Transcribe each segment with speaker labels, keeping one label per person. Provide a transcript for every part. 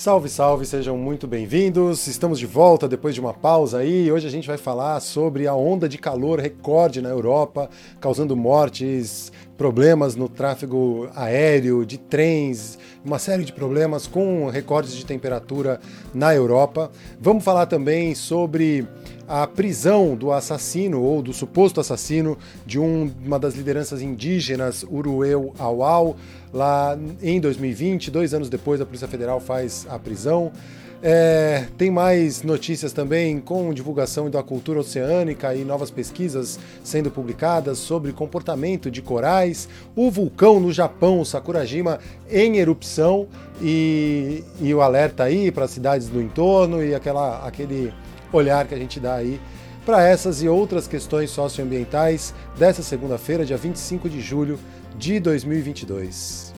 Speaker 1: Salve, salve, sejam muito bem-vindos. Estamos de volta depois de uma pausa aí. Hoje a gente vai falar sobre a onda de calor recorde na Europa, causando mortes, problemas no tráfego aéreo, de trens, uma série de problemas com recordes de temperatura na Europa. Vamos falar também sobre a prisão do assassino ou do suposto assassino de um, uma das lideranças indígenas, Urueu Auau, lá em 2020, dois anos depois a Polícia Federal faz a prisão. É, tem mais notícias também com divulgação da cultura oceânica e novas pesquisas sendo publicadas sobre comportamento de corais, o vulcão no Japão, Sakurajima, em erupção e, e o alerta aí para as cidades do entorno e aquela, aquele olhar que a gente dá aí para essas e outras questões socioambientais dessa segunda-feira, dia 25 de julho de 2022.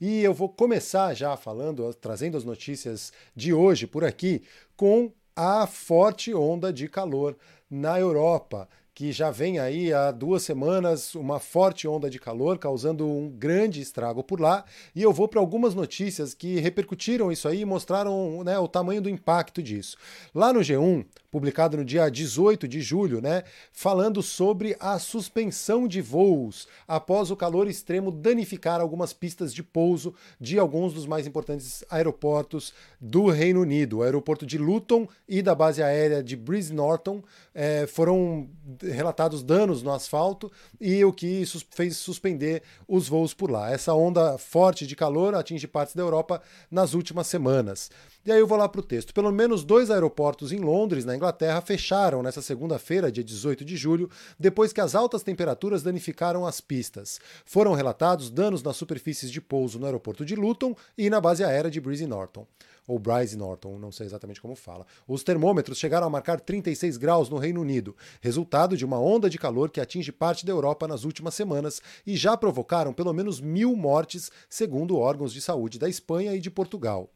Speaker 1: E eu vou começar já falando, trazendo as notícias de hoje por aqui, com a forte onda de calor na Europa, que já vem aí há duas semanas uma forte onda de calor causando um grande estrago por lá. E eu vou para algumas notícias que repercutiram isso aí e mostraram né, o tamanho do impacto disso. Lá no G1, publicado no dia 18 de julho, né, falando sobre a suspensão de voos após o calor extremo danificar algumas pistas de pouso de alguns dos mais importantes aeroportos do Reino Unido. O aeroporto de Luton e da base aérea de Breeze Norton é, foram relatados danos no asfalto e o que fez suspender os voos por lá. Essa onda forte de calor atinge partes da Europa nas últimas semanas. E aí eu vou lá para o texto. Pelo menos dois aeroportos em Londres, na Inglaterra, fecharam nessa segunda-feira, dia 18 de julho, depois que as altas temperaturas danificaram as pistas. Foram relatados danos nas superfícies de pouso no aeroporto de Luton e na base aérea de Breeze Norton ou Bryce Norton, não sei exatamente como fala. Os termômetros chegaram a marcar 36 graus no Reino Unido, resultado de uma onda de calor que atinge parte da Europa nas últimas semanas e já provocaram pelo menos mil mortes, segundo órgãos de saúde da Espanha e de Portugal.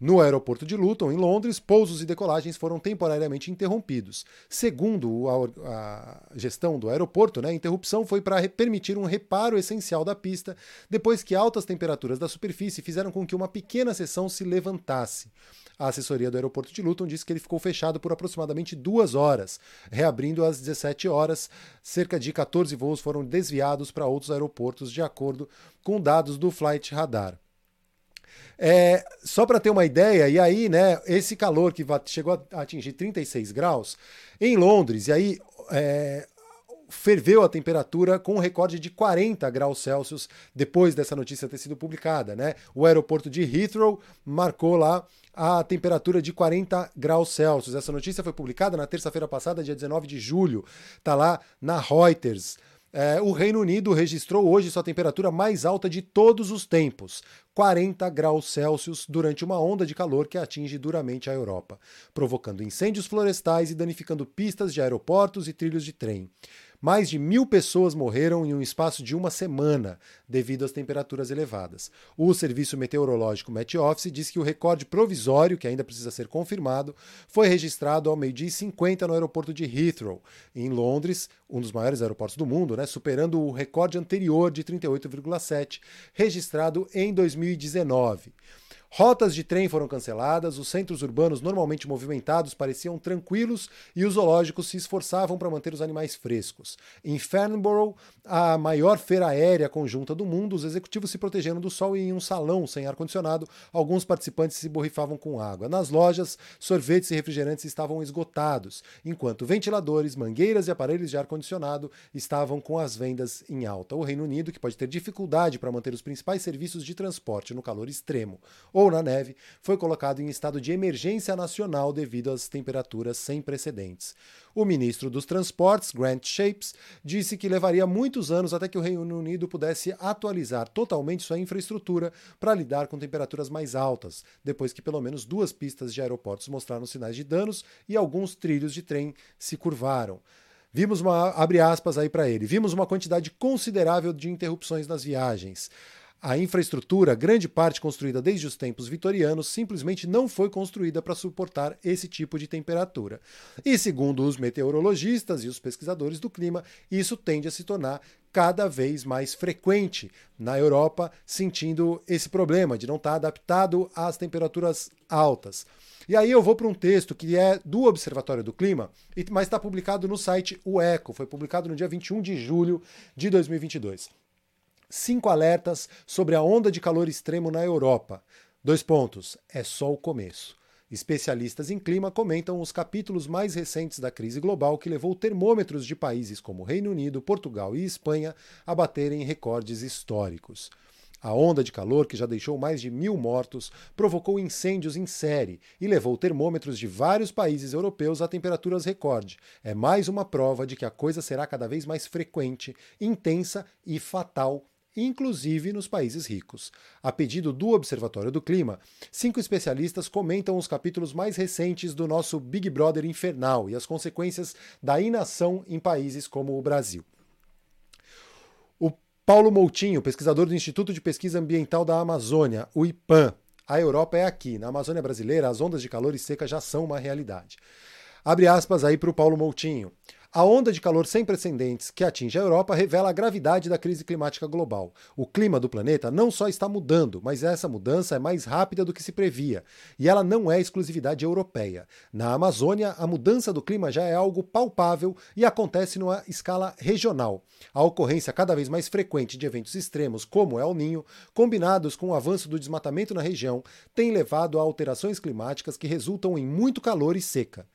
Speaker 1: No aeroporto de Luton, em Londres, pousos e decolagens foram temporariamente interrompidos. Segundo a, a gestão do aeroporto, né, a interrupção foi para permitir um reparo essencial da pista, depois que altas temperaturas da superfície fizeram com que uma pequena seção se levantasse. A assessoria do aeroporto de Luton disse que ele ficou fechado por aproximadamente duas horas, reabrindo às 17 horas. Cerca de 14 voos foram desviados para outros aeroportos, de acordo com dados do Flight Radar. É, só para ter uma ideia, e aí, né, esse calor que chegou a atingir 36 graus em Londres, e aí é, ferveu a temperatura com um recorde de 40 graus Celsius depois dessa notícia ter sido publicada, né? O aeroporto de Heathrow marcou lá a temperatura de 40 graus Celsius. Essa notícia foi publicada na terça-feira passada, dia 19 de julho. Tá lá na Reuters. É, o Reino Unido registrou hoje sua temperatura mais alta de todos os tempos, 40 graus Celsius, durante uma onda de calor que atinge duramente a Europa, provocando incêndios florestais e danificando pistas de aeroportos e trilhos de trem. Mais de mil pessoas morreram em um espaço de uma semana devido às temperaturas elevadas. O Serviço Meteorológico Met Office diz que o recorde provisório, que ainda precisa ser confirmado, foi registrado ao meio-dia e 50 no aeroporto de Heathrow, em Londres, um dos maiores aeroportos do mundo, né, superando o recorde anterior de 38,7, registrado em 2019. Rotas de trem foram canceladas, os centros urbanos normalmente movimentados pareciam tranquilos e os zoológicos se esforçavam para manter os animais frescos. Em Farnborough, a maior feira aérea conjunta do mundo, os executivos se protegeram do sol e em um salão sem ar-condicionado, alguns participantes se borrifavam com água. Nas lojas, sorvetes e refrigerantes estavam esgotados, enquanto ventiladores, mangueiras e aparelhos de ar-condicionado estavam com as vendas em alta. O Reino Unido, que pode ter dificuldade para manter os principais serviços de transporte no calor extremo, ou ou na neve, foi colocado em estado de emergência nacional devido às temperaturas sem precedentes. O ministro dos Transportes, Grant Shapes, disse que levaria muitos anos até que o Reino Unido pudesse atualizar totalmente sua infraestrutura para lidar com temperaturas mais altas, depois que pelo menos duas pistas de aeroportos mostraram sinais de danos e alguns trilhos de trem se curvaram. Vimos uma abre aspas aí para ele. Vimos uma quantidade considerável de interrupções nas viagens. A infraestrutura, grande parte construída desde os tempos vitorianos, simplesmente não foi construída para suportar esse tipo de temperatura. E segundo os meteorologistas e os pesquisadores do clima, isso tende a se tornar cada vez mais frequente na Europa, sentindo esse problema de não estar adaptado às temperaturas altas. E aí eu vou para um texto que é do Observatório do Clima, mas está publicado no site O Eco, foi publicado no dia 21 de julho de 2022 cinco alertas sobre a onda de calor extremo na Europa. Dois pontos, é só o começo. Especialistas em clima comentam os capítulos mais recentes da crise global que levou termômetros de países como Reino Unido, Portugal e Espanha a baterem recordes históricos. A onda de calor, que já deixou mais de mil mortos, provocou incêndios em série e levou termômetros de vários países europeus a temperaturas recorde. É mais uma prova de que a coisa será cada vez mais frequente, intensa e fatal inclusive nos países ricos. A pedido do Observatório do Clima, cinco especialistas comentam os capítulos mais recentes do nosso Big Brother infernal e as consequências da inação em países como o Brasil. O Paulo Moutinho, pesquisador do Instituto de Pesquisa Ambiental da Amazônia, o IPAM. A Europa é aqui. Na Amazônia brasileira, as ondas de calor e seca já são uma realidade. Abre aspas aí para o Paulo Moutinho. A onda de calor sem precedentes que atinge a Europa revela a gravidade da crise climática global. O clima do planeta não só está mudando, mas essa mudança é mais rápida do que se previa. E ela não é exclusividade europeia. Na Amazônia, a mudança do clima já é algo palpável e acontece numa escala regional. A ocorrência cada vez mais frequente de eventos extremos, como El Ninho, combinados com o avanço do desmatamento na região, tem levado a alterações climáticas que resultam em muito calor e seca.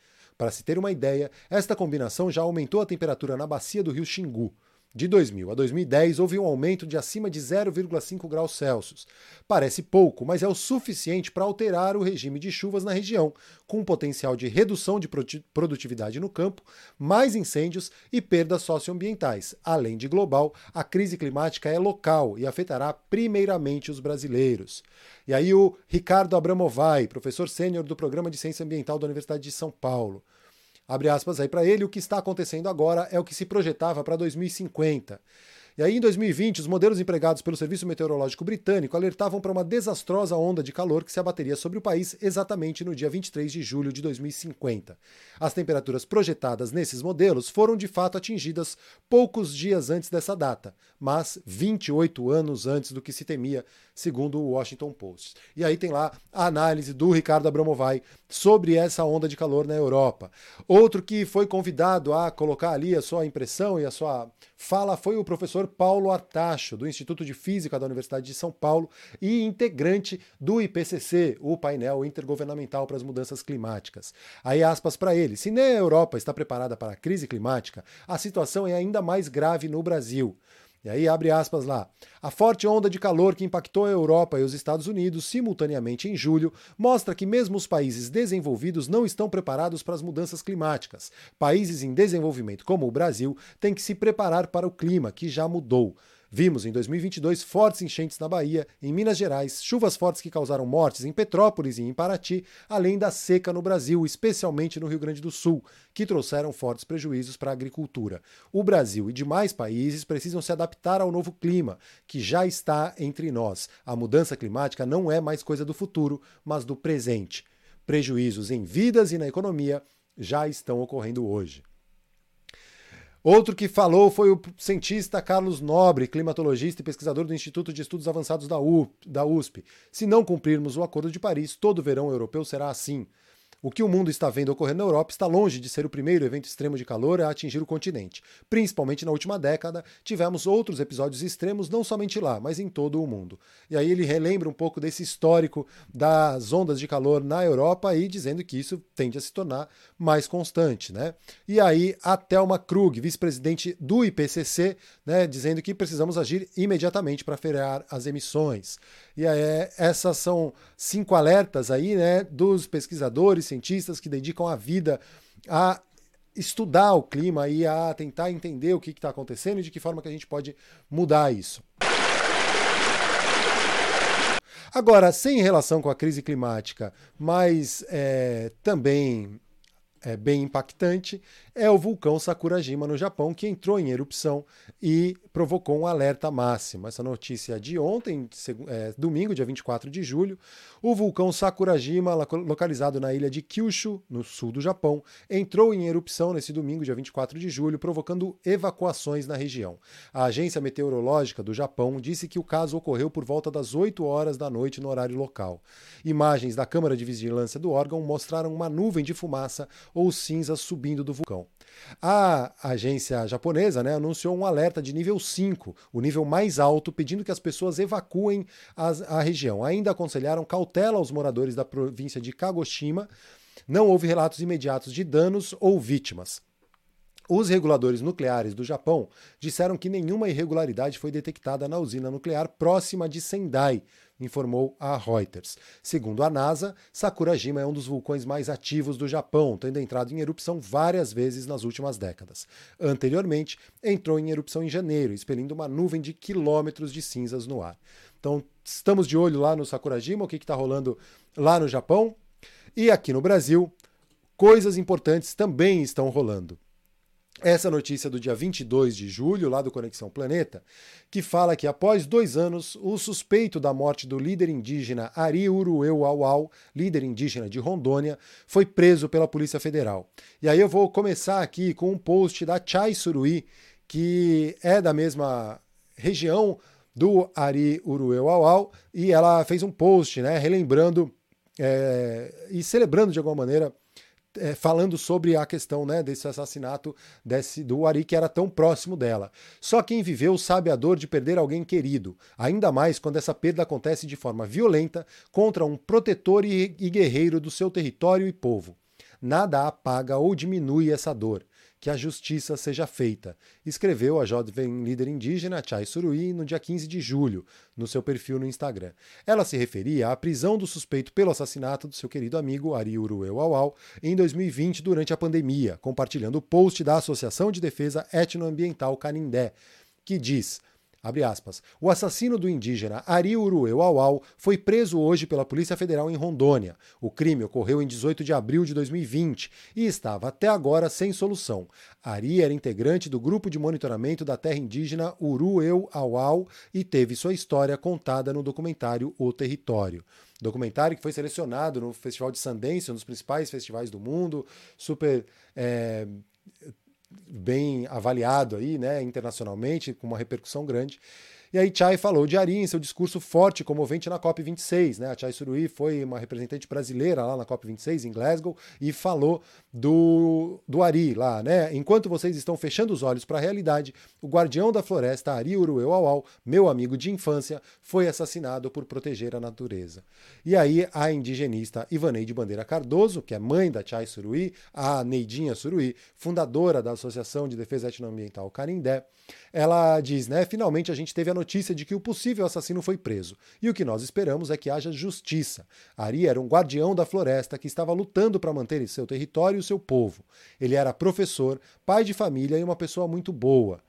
Speaker 1: Para se ter uma ideia, esta combinação já aumentou a temperatura na bacia do rio Xingu. De 2000 a 2010, houve um aumento de acima de 0,5 graus Celsius. Parece pouco, mas é o suficiente para alterar o regime de chuvas na região, com um potencial de redução de produtividade no campo, mais incêndios e perdas socioambientais. Além de global, a crise climática é local e afetará primeiramente os brasileiros. E aí, o Ricardo Abramovay, professor sênior do Programa de Ciência Ambiental da Universidade de São Paulo. Abre aspas aí para ele, o que está acontecendo agora é o que se projetava para 2050. E aí, em 2020, os modelos empregados pelo Serviço Meteorológico Britânico alertavam para uma desastrosa onda de calor que se abateria sobre o país exatamente no dia 23 de julho de 2050. As temperaturas projetadas nesses modelos foram de fato atingidas poucos dias antes dessa data, mas 28 anos antes do que se temia, segundo o Washington Post. E aí tem lá a análise do Ricardo Abramovay sobre essa onda de calor na Europa. Outro que foi convidado a colocar ali a sua impressão e a sua fala foi o professor Paulo Artacho, do Instituto de Física da Universidade de São Paulo e integrante do IPCC, o painel intergovernamental para as mudanças climáticas. Aí aspas para ele: se nem a Europa está preparada para a crise climática, a situação é ainda mais grave no Brasil. E aí abre aspas lá. A forte onda de calor que impactou a Europa e os Estados Unidos simultaneamente em julho mostra que mesmo os países desenvolvidos não estão preparados para as mudanças climáticas. Países em desenvolvimento como o Brasil têm que se preparar para o clima que já mudou. Vimos em 2022 fortes enchentes na Bahia, em Minas Gerais, chuvas fortes que causaram mortes em Petrópolis e em Paraty, além da seca no Brasil, especialmente no Rio Grande do Sul, que trouxeram fortes prejuízos para a agricultura. O Brasil e demais países precisam se adaptar ao novo clima, que já está entre nós. A mudança climática não é mais coisa do futuro, mas do presente. Prejuízos em vidas e na economia já estão ocorrendo hoje. Outro que falou foi o cientista Carlos Nobre, climatologista e pesquisador do Instituto de Estudos Avançados da, USP. Se não cumprirmos o Acordo de Paris, todo verão europeu será assim. O que o mundo está vendo ocorrer na Europa está longe de ser o primeiro evento extremo de calor a atingir o continente. Principalmente na última década, tivemos outros episódios extremos não somente lá, mas em todo o mundo. E aí ele relembra um pouco desse histórico das ondas de calor na Europa e dizendo que isso tende a se tornar mais constante, né? E aí a Thelma Krug, vice-presidente do IPCC, né, dizendo que precisamos agir imediatamente para frear as emissões. E aí, essas são cinco alertas aí, né, dos pesquisadores, cientistas que dedicam a vida a estudar o clima e a tentar entender o que está acontecendo e de que forma que a gente pode mudar isso. Agora, sem relação com a crise climática, mas é, também é, bem impactante é o vulcão Sakurajima no Japão, que entrou em erupção e provocou um alerta máximo. Essa notícia é de ontem, é, domingo, dia 24 de julho. O vulcão Sakurajima, localizado na ilha de Kyushu, no sul do Japão, entrou em erupção nesse domingo, dia 24 de julho, provocando evacuações na região. A Agência Meteorológica do Japão disse que o caso ocorreu por volta das 8 horas da noite no horário local. Imagens da Câmara de Vigilância do órgão mostraram uma nuvem de fumaça ou cinza subindo do vulcão. A agência japonesa né, anunciou um alerta de nível 5, o nível mais alto, pedindo que as pessoas evacuem a região. Ainda aconselharam cautela aos moradores da província de Kagoshima. Não houve relatos imediatos de danos ou vítimas. Os reguladores nucleares do Japão disseram que nenhuma irregularidade foi detectada na usina nuclear próxima de Sendai, informou a Reuters. Segundo a NASA, Sakurajima é um dos vulcões mais ativos do Japão, tendo entrado em erupção várias vezes nas últimas décadas. Anteriormente, entrou em erupção em janeiro, expelindo uma nuvem de quilômetros de cinzas no ar. Então, estamos de olho lá no Sakurajima, o que está rolando lá no Japão. E aqui no Brasil, coisas importantes também estão rolando essa notícia do dia 22 de julho, lá do Conexão Planeta, que fala que após dois anos, o suspeito da morte do líder indígena Ari Urueu líder indígena de Rondônia, foi preso pela Polícia Federal. E aí eu vou começar aqui com um post da Chai Suruí, que é da mesma região do Ari Urueu e ela fez um post, né, relembrando é, e celebrando de alguma maneira é, falando sobre a questão né, desse assassinato desse, do Ari, que era tão próximo dela. Só quem viveu sabe a dor de perder alguém querido, ainda mais quando essa perda acontece de forma violenta contra um protetor e, e guerreiro do seu território e povo. Nada apaga ou diminui essa dor que a justiça seja feita, escreveu a jovem líder indígena Chai Suruí no dia 15 de julho, no seu perfil no Instagram. Ela se referia à prisão do suspeito pelo assassinato do seu querido amigo Ari Urueu Auau em 2020 durante a pandemia, compartilhando o post da Associação de Defesa Etnoambiental Canindé, que diz aspas. O assassino do indígena Ari Urueu Auau foi preso hoje pela Polícia Federal em Rondônia. O crime ocorreu em 18 de abril de 2020 e estava até agora sem solução. Ari era integrante do grupo de monitoramento da terra indígena Urueu Auau e teve sua história contada no documentário O Território documentário que foi selecionado no Festival de Sundance, um dos principais festivais do mundo, super é, bem avaliado aí, né, internacionalmente, com uma repercussão grande. E aí Chai falou de Ari em seu discurso forte e comovente na COP26. Né? A Chai Suruí foi uma representante brasileira lá na COP26 em Glasgow e falou do, do Ari lá. Né? Enquanto vocês estão fechando os olhos para a realidade, o guardião da floresta, Ari Urueu Auau, meu amigo de infância, foi assassinado por proteger a natureza. E aí a indigenista Ivaneide Bandeira Cardoso, que é mãe da Chai Suruí, a Neidinha Suruí, fundadora da Associação de Defesa Etnoambiental Canindé, ela diz, né, finalmente a gente teve a notícia de que o possível assassino foi preso. E o que nós esperamos é que haja justiça. Ari era um guardião da floresta que estava lutando para manter seu território e seu povo. Ele era professor, pai de família e uma pessoa muito boa.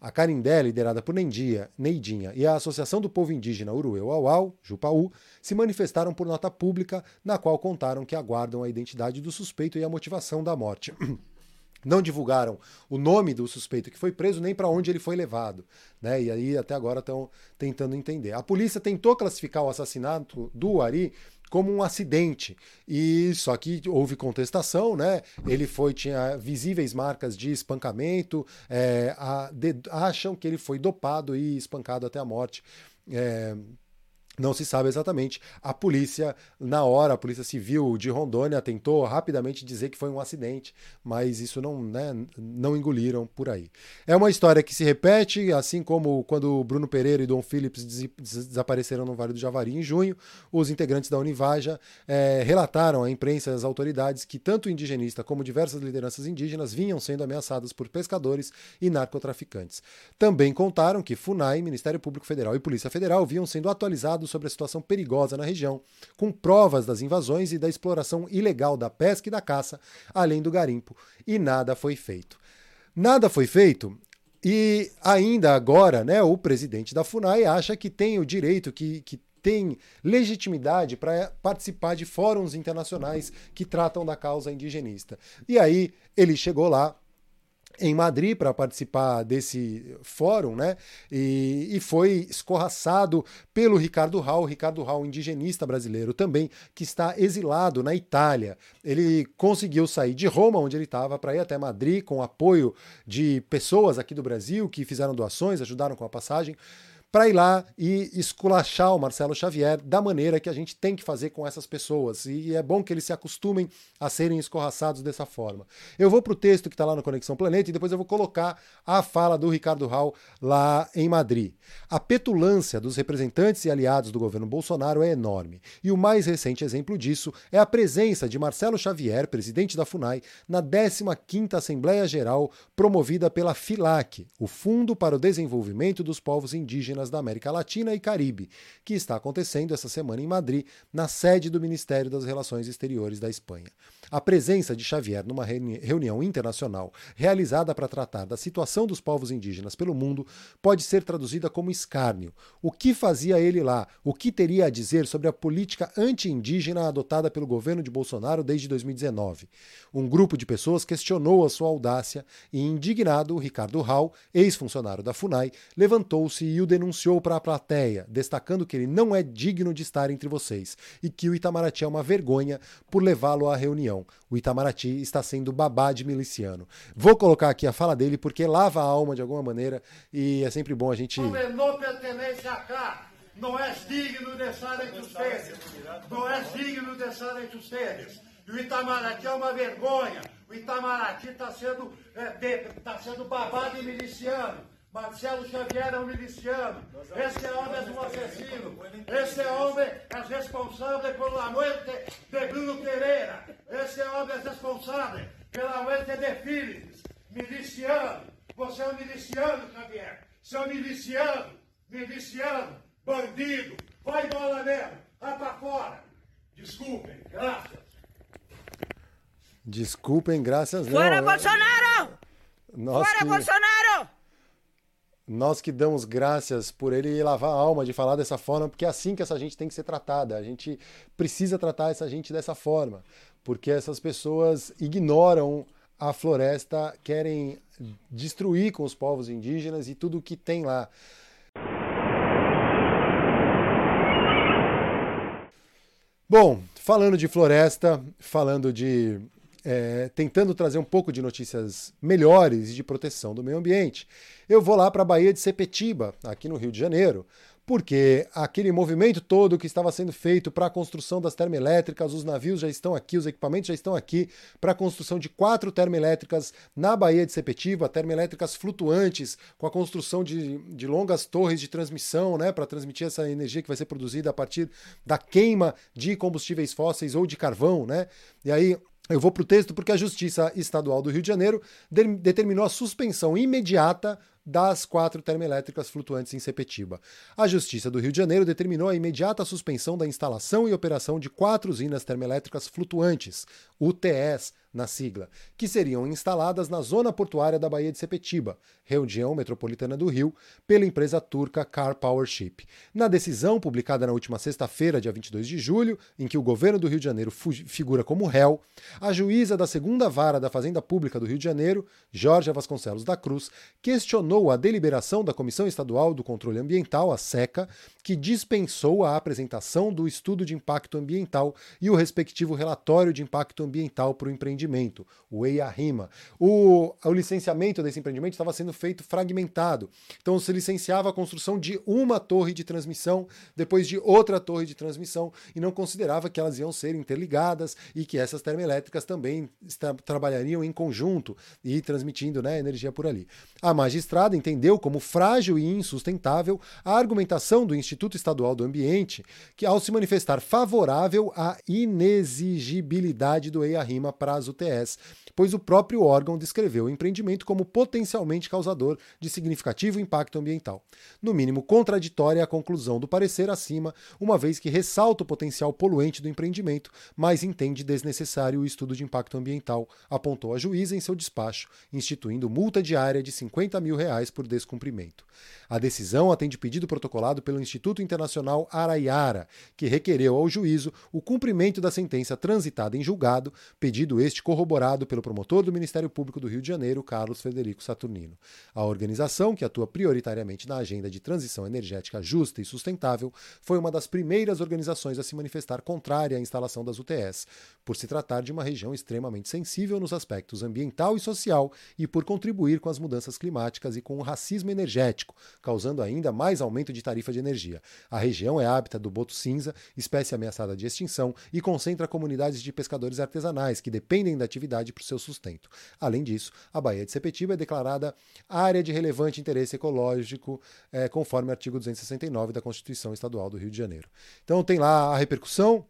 Speaker 1: A Carindé, liderada por Nendia, Neidinha e a Associação do Povo Indígena Urueu Auau, Jupaú, se manifestaram por nota pública, na qual contaram que aguardam a identidade do suspeito e a motivação da morte. não divulgaram o nome do suspeito que foi preso nem para onde ele foi levado, né? E aí até agora estão tentando entender. A polícia tentou classificar o assassinato do Ari como um acidente e só que houve contestação, né? Ele foi tinha visíveis marcas de espancamento, é, a, de, acham que ele foi dopado e espancado até a morte. É, não se sabe exatamente. A polícia, na hora, a Polícia Civil de Rondônia tentou rapidamente dizer que foi um acidente, mas isso não, né, não engoliram por aí. É uma história que se repete, assim como quando Bruno Pereira e Dom Phillips des desapareceram no Vale do Javari em junho, os integrantes da Univaja é, relataram à imprensa e às autoridades que tanto o indigenista como diversas lideranças indígenas vinham sendo ameaçadas por pescadores e narcotraficantes. Também contaram que FUNAI, Ministério Público Federal e Polícia Federal vinham sendo atualizados sobre a situação perigosa na região, com provas das invasões e da exploração ilegal da pesca e da caça, além do garimpo, e nada foi feito. Nada foi feito e ainda agora, né, o presidente da FUNAI acha que tem o direito, que, que tem legitimidade para participar de fóruns internacionais que tratam da causa indigenista. E aí ele chegou lá, em Madrid para participar desse fórum, né? E, e, foi escorraçado pelo Ricardo Raul, Ricardo Raul, indigenista brasileiro também, que está exilado na Itália. Ele conseguiu sair de Roma, onde ele estava, para ir até Madrid com apoio de pessoas aqui do Brasil que fizeram doações, ajudaram com a passagem para ir lá e esculachar o Marcelo Xavier da maneira que a gente tem que fazer com essas pessoas. E é bom que eles se acostumem a serem escorraçados dessa forma. Eu vou para o texto que está lá no Conexão Planeta e depois eu vou colocar a fala do Ricardo Hall lá em Madrid. A petulância dos representantes e aliados do governo Bolsonaro é enorme. E o mais recente exemplo disso é a presença de Marcelo Xavier, presidente da FUNAI, na 15ª Assembleia Geral promovida pela FILAC, o Fundo para o Desenvolvimento dos Povos Indígenas da América Latina e Caribe, que está acontecendo essa semana em Madrid, na sede do Ministério das Relações Exteriores da Espanha. A presença de Xavier numa reunião internacional realizada para tratar da situação dos povos indígenas pelo mundo pode ser traduzida como escárnio. O que fazia ele lá? O que teria a dizer sobre a política anti-indígena adotada pelo governo de Bolsonaro desde 2019? Um grupo de pessoas questionou a sua audácia e, indignado, Ricardo Hall, ex-funcionário da FUNAI, levantou-se e o denunciou para a plateia, destacando que ele não é digno de estar entre vocês e que o Itamaraty é uma vergonha por levá-lo à reunião. O Itamaraty está sendo babá de miliciano. Vou colocar aqui a fala dele porque lava a alma de alguma maneira e é sempre bom a gente.
Speaker 2: Não pertence a cá. Não é digno de estar entre vocês. Não é digno de estar entre vocês. E o Itamaraty é uma vergonha. O Itamaraty está sendo, é, tá sendo babá de miliciano. Marcelo Xavier é um miliciano. Esse homem é um assassino. Esse homem é responsável pela morte de Bruno Pereira. Esse homem é responsável pela morte de Philips. Miliciano. Você é um miliciano, Xavier. Você é um miliciano. Miliciano. Bandido. Vai embora mesmo. Vai pra fora. Desculpem. Graças.
Speaker 1: Desculpem, graças
Speaker 3: não. Fora Bolsonaro!
Speaker 1: Nós
Speaker 3: Fora
Speaker 1: que...
Speaker 3: Bolsonaro!
Speaker 1: Nós que damos graças por ele lavar a alma de falar dessa forma, porque é assim que essa gente tem que ser tratada. A gente precisa tratar essa gente dessa forma, porque essas pessoas ignoram a floresta, querem destruir com os povos indígenas e tudo o que tem lá. Bom, falando de floresta, falando de é, tentando trazer um pouco de notícias melhores de proteção do meio ambiente, eu vou lá para a Baía de Sepetiba, aqui no Rio de Janeiro, porque aquele movimento todo que estava sendo feito para a construção das termoelétricas, os navios já estão aqui, os equipamentos já estão aqui para a construção de quatro termoelétricas na Baía de Sepetiba, termoelétricas flutuantes, com a construção de, de longas torres de transmissão, né, para transmitir essa energia que vai ser produzida a partir da queima de combustíveis fósseis ou de carvão, né? E aí eu vou para o texto porque a Justiça Estadual do Rio de Janeiro de determinou a suspensão imediata das quatro termoelétricas flutuantes em Sepetiba. A Justiça do Rio de Janeiro determinou a imediata suspensão da instalação e operação de quatro usinas termoelétricas flutuantes, UTS na sigla, que seriam instaladas na zona portuária da Baía de Sepetiba, região metropolitana do Rio, pela empresa turca Car Powership. Na decisão publicada na última sexta-feira, dia 22 de julho, em que o governo do Rio de Janeiro figura como réu, a juíza da segunda vara da Fazenda Pública do Rio de Janeiro, Jorge Vasconcelos da Cruz, questionou questionou a deliberação da Comissão Estadual do Controle Ambiental, a SECA, que dispensou a apresentação do estudo de impacto ambiental e o respectivo relatório de impacto ambiental para o empreendimento, o EIA-RIMA. O, o licenciamento desse empreendimento estava sendo feito fragmentado. Então se licenciava a construção de uma torre de transmissão, depois de outra torre de transmissão, e não considerava que elas iam ser interligadas e que essas termoelétricas também trabalhariam em conjunto e transmitindo né, energia por ali. A magistrada entendeu como frágil e insustentável a argumentação do Instituto Estadual do Ambiente, que ao se manifestar favorável à inexigibilidade do EIA-RIMA para as UTS, pois o próprio órgão descreveu o empreendimento como potencialmente causador de significativo impacto ambiental. No mínimo contraditória a conclusão do parecer acima, uma vez que ressalta o potencial poluente do empreendimento, mas entende desnecessário o estudo de impacto ambiental, apontou a juíza em seu despacho, instituindo multa diária de 50 mil reais reais por descumprimento. A decisão atende pedido protocolado pelo Instituto Internacional Araiara, que requereu ao juízo o cumprimento da sentença transitada em julgado, pedido este corroborado pelo promotor do Ministério Público do Rio de Janeiro, Carlos Frederico Saturnino. A organização, que atua prioritariamente na agenda de transição energética justa e sustentável, foi uma das primeiras organizações a se manifestar contrária à instalação das UTS, por se tratar de uma região extremamente sensível nos aspectos ambiental e social e por contribuir com as mudanças climáticas com o racismo energético, causando ainda mais aumento de tarifa de energia. A região é hábitat do boto cinza, espécie ameaçada de extinção, e concentra comunidades de pescadores artesanais que dependem da atividade para o seu sustento. Além disso, a Baía de Sepetiba é declarada área de relevante interesse ecológico, é, conforme o artigo 269 da Constituição Estadual do Rio de Janeiro. Então tem lá a repercussão,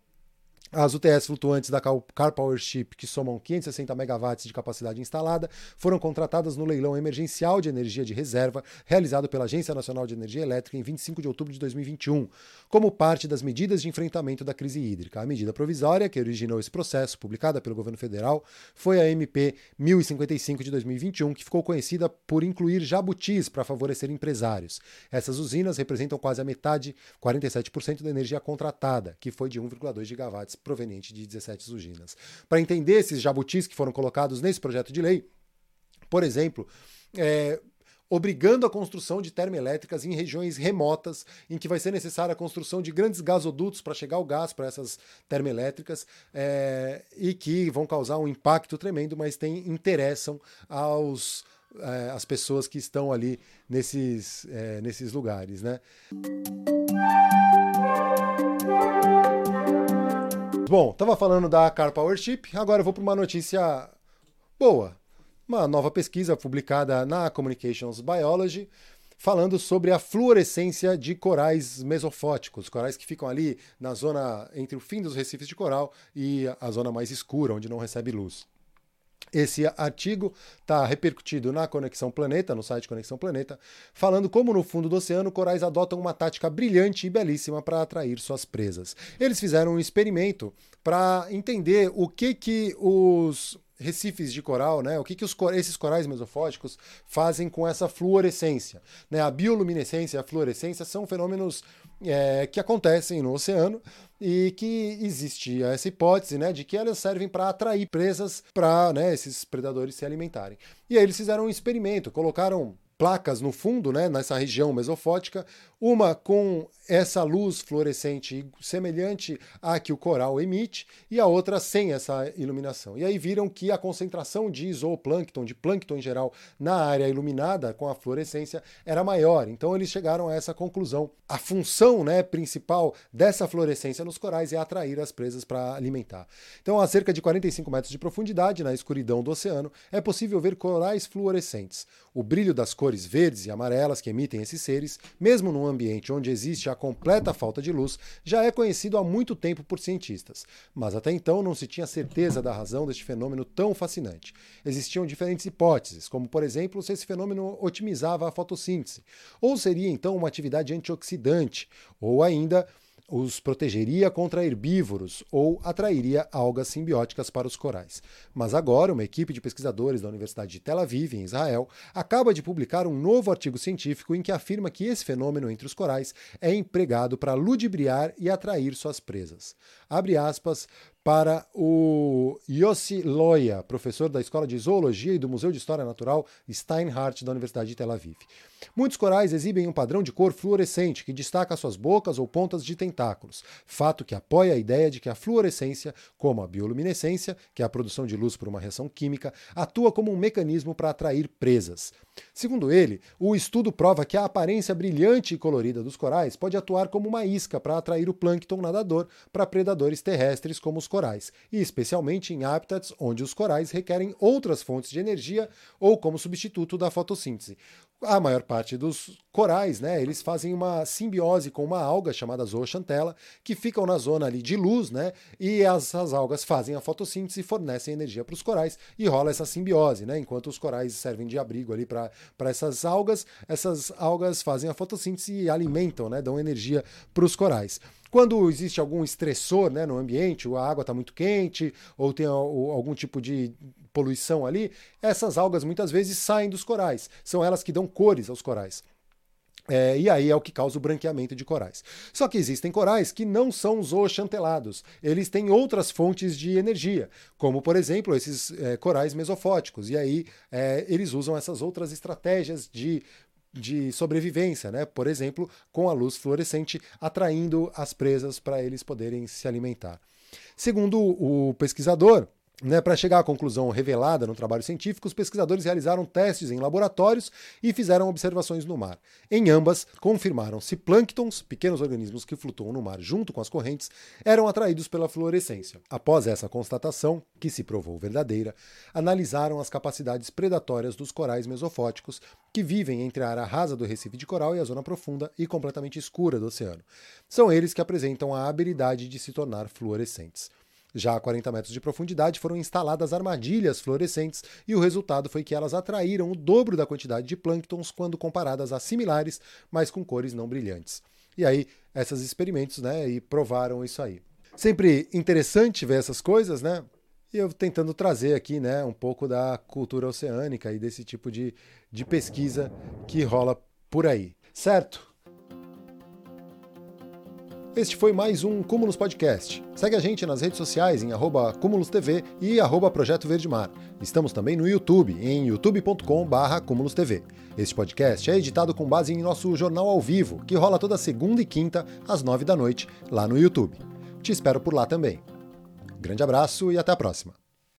Speaker 1: as UTS flutuantes da Car Powership, que somam 560 megawatts de capacidade instalada, foram contratadas no leilão emergencial de energia de reserva realizado pela Agência Nacional de Energia Elétrica em 25 de outubro de 2021, como parte das medidas de enfrentamento da crise hídrica. A medida provisória que originou esse processo, publicada pelo governo federal, foi a MP 1055 de 2021, que ficou conhecida por incluir jabutis para favorecer empresários. Essas usinas representam quase a metade, 47% da energia contratada, que foi de 1,2 gigawatts proveniente de 17 usinas. Para entender esses jabutis que foram colocados nesse projeto de lei, por exemplo, é, obrigando a construção de termoelétricas em regiões remotas, em que vai ser necessária a construção de grandes gasodutos para chegar o gás para essas termoelétricas é, e que vão causar um impacto tremendo, mas tem, interessam aos é, as pessoas que estão ali nesses, é, nesses lugares, né? Bom, estava falando da Car Powership, agora eu vou para uma notícia boa. Uma nova pesquisa publicada na Communications Biology falando sobre a fluorescência de corais mesofóticos, corais que ficam ali na zona entre o fim dos recifes de coral e a zona mais escura, onde não recebe luz. Esse artigo está repercutido na Conexão Planeta, no site Conexão Planeta, falando como no fundo do oceano corais adotam uma tática brilhante e belíssima para atrair suas presas. Eles fizeram um experimento para entender o que que os recifes de coral, né? O que, que os, esses corais mesofóticos fazem com essa fluorescência? Né? A bioluminescência e a fluorescência são fenômenos é, que acontecem no oceano e que existe essa hipótese né, de que elas servem para atrair presas para né, esses predadores se alimentarem. E aí eles fizeram um experimento, colocaram placas no fundo, né, nessa região mesofótica, uma com essa luz fluorescente semelhante à que o coral emite e a outra sem essa iluminação. E aí viram que a concentração de zooplâncton, de plâncton em geral, na área iluminada com a fluorescência era maior. Então eles chegaram a essa conclusão. A função né, principal dessa fluorescência nos corais é atrair as presas para alimentar. Então, a cerca de 45 metros de profundidade, na escuridão do oceano, é possível ver corais fluorescentes. O brilho das cores verdes e amarelas que emitem esses seres, mesmo num ambiente onde existe a completa falta de luz, já é conhecido há muito tempo por cientistas, mas até então não se tinha certeza da razão deste fenômeno tão fascinante. Existiam diferentes hipóteses, como por exemplo se esse fenômeno otimizava a fotossíntese, ou seria então uma atividade antioxidante, ou ainda os protegeria contra herbívoros ou atrairia algas simbióticas para os corais. Mas agora, uma equipe de pesquisadores da Universidade de Tel Aviv, em Israel, acaba de publicar um novo artigo científico em que afirma que esse fenômeno entre os corais é empregado para ludibriar e atrair suas presas. Abre aspas para o Yossi Loya, professor da Escola de Zoologia e do Museu de História Natural Steinhardt da Universidade de Tel Aviv. Muitos corais exibem um padrão de cor fluorescente que destaca suas bocas ou pontas de tentáculos, fato que apoia a ideia de que a fluorescência, como a bioluminescência, que é a produção de luz por uma reação química, atua como um mecanismo para atrair presas. Segundo ele, o estudo prova que a aparência brilhante e colorida dos corais pode atuar como uma isca para atrair o plâncton nadador para predadores terrestres como os corais, e especialmente em hábitats onde os corais requerem outras fontes de energia ou como substituto da fotossíntese. A maior parte dos corais, né, eles fazem uma simbiose com uma alga chamada zooxantella, que ficam na zona ali de luz, né, e essas algas fazem a fotossíntese e fornecem energia para os corais e rola essa simbiose, né, enquanto os corais servem de abrigo ali para essas algas, essas algas fazem a fotossíntese e alimentam, né, dão energia para os corais. Quando existe algum estressor né, no ambiente, a água está muito quente, ou tem algum tipo de poluição ali, essas algas muitas vezes saem dos corais. São elas que dão cores aos corais. É, e aí é o que causa o branqueamento de corais. Só que existem corais que não são zooxantelados. Eles têm outras fontes de energia, como, por exemplo, esses é, corais mesofóticos. E aí é, eles usam essas outras estratégias de de sobrevivência, né? Por exemplo, com a luz fluorescente atraindo as presas para eles poderem se alimentar. Segundo o pesquisador, né, Para chegar à conclusão revelada no trabalho científico, os pesquisadores realizaram testes em laboratórios e fizeram observações no mar. Em ambas, confirmaram se plânctons, pequenos organismos que flutuam no mar junto com as correntes, eram atraídos pela fluorescência. Após essa constatação, que se provou verdadeira, analisaram as capacidades predatórias dos corais mesofóticos, que vivem entre a área rasa do recife de coral e a zona profunda e completamente escura do oceano. São eles que apresentam a habilidade de se tornar fluorescentes. Já a 40 metros de profundidade foram instaladas armadilhas fluorescentes e o resultado foi que elas atraíram o dobro da quantidade de plânctons quando comparadas a similares, mas com cores não brilhantes. E aí, esses experimentos, né, e provaram isso aí. Sempre interessante ver essas coisas, né? E eu tentando trazer aqui, né, um pouco da cultura oceânica e desse tipo de, de pesquisa que rola por aí. Certo? Este foi mais um Cúmulos Podcast. Segue a gente nas redes sociais em arroba TV e arroba Projeto Verde Mar. Estamos também no YouTube, em youtube.com.br CúmulosTV. Este podcast é editado com base em nosso jornal ao vivo, que rola toda segunda e quinta, às nove da noite, lá no YouTube. Te espero por lá também. Grande abraço e até a próxima.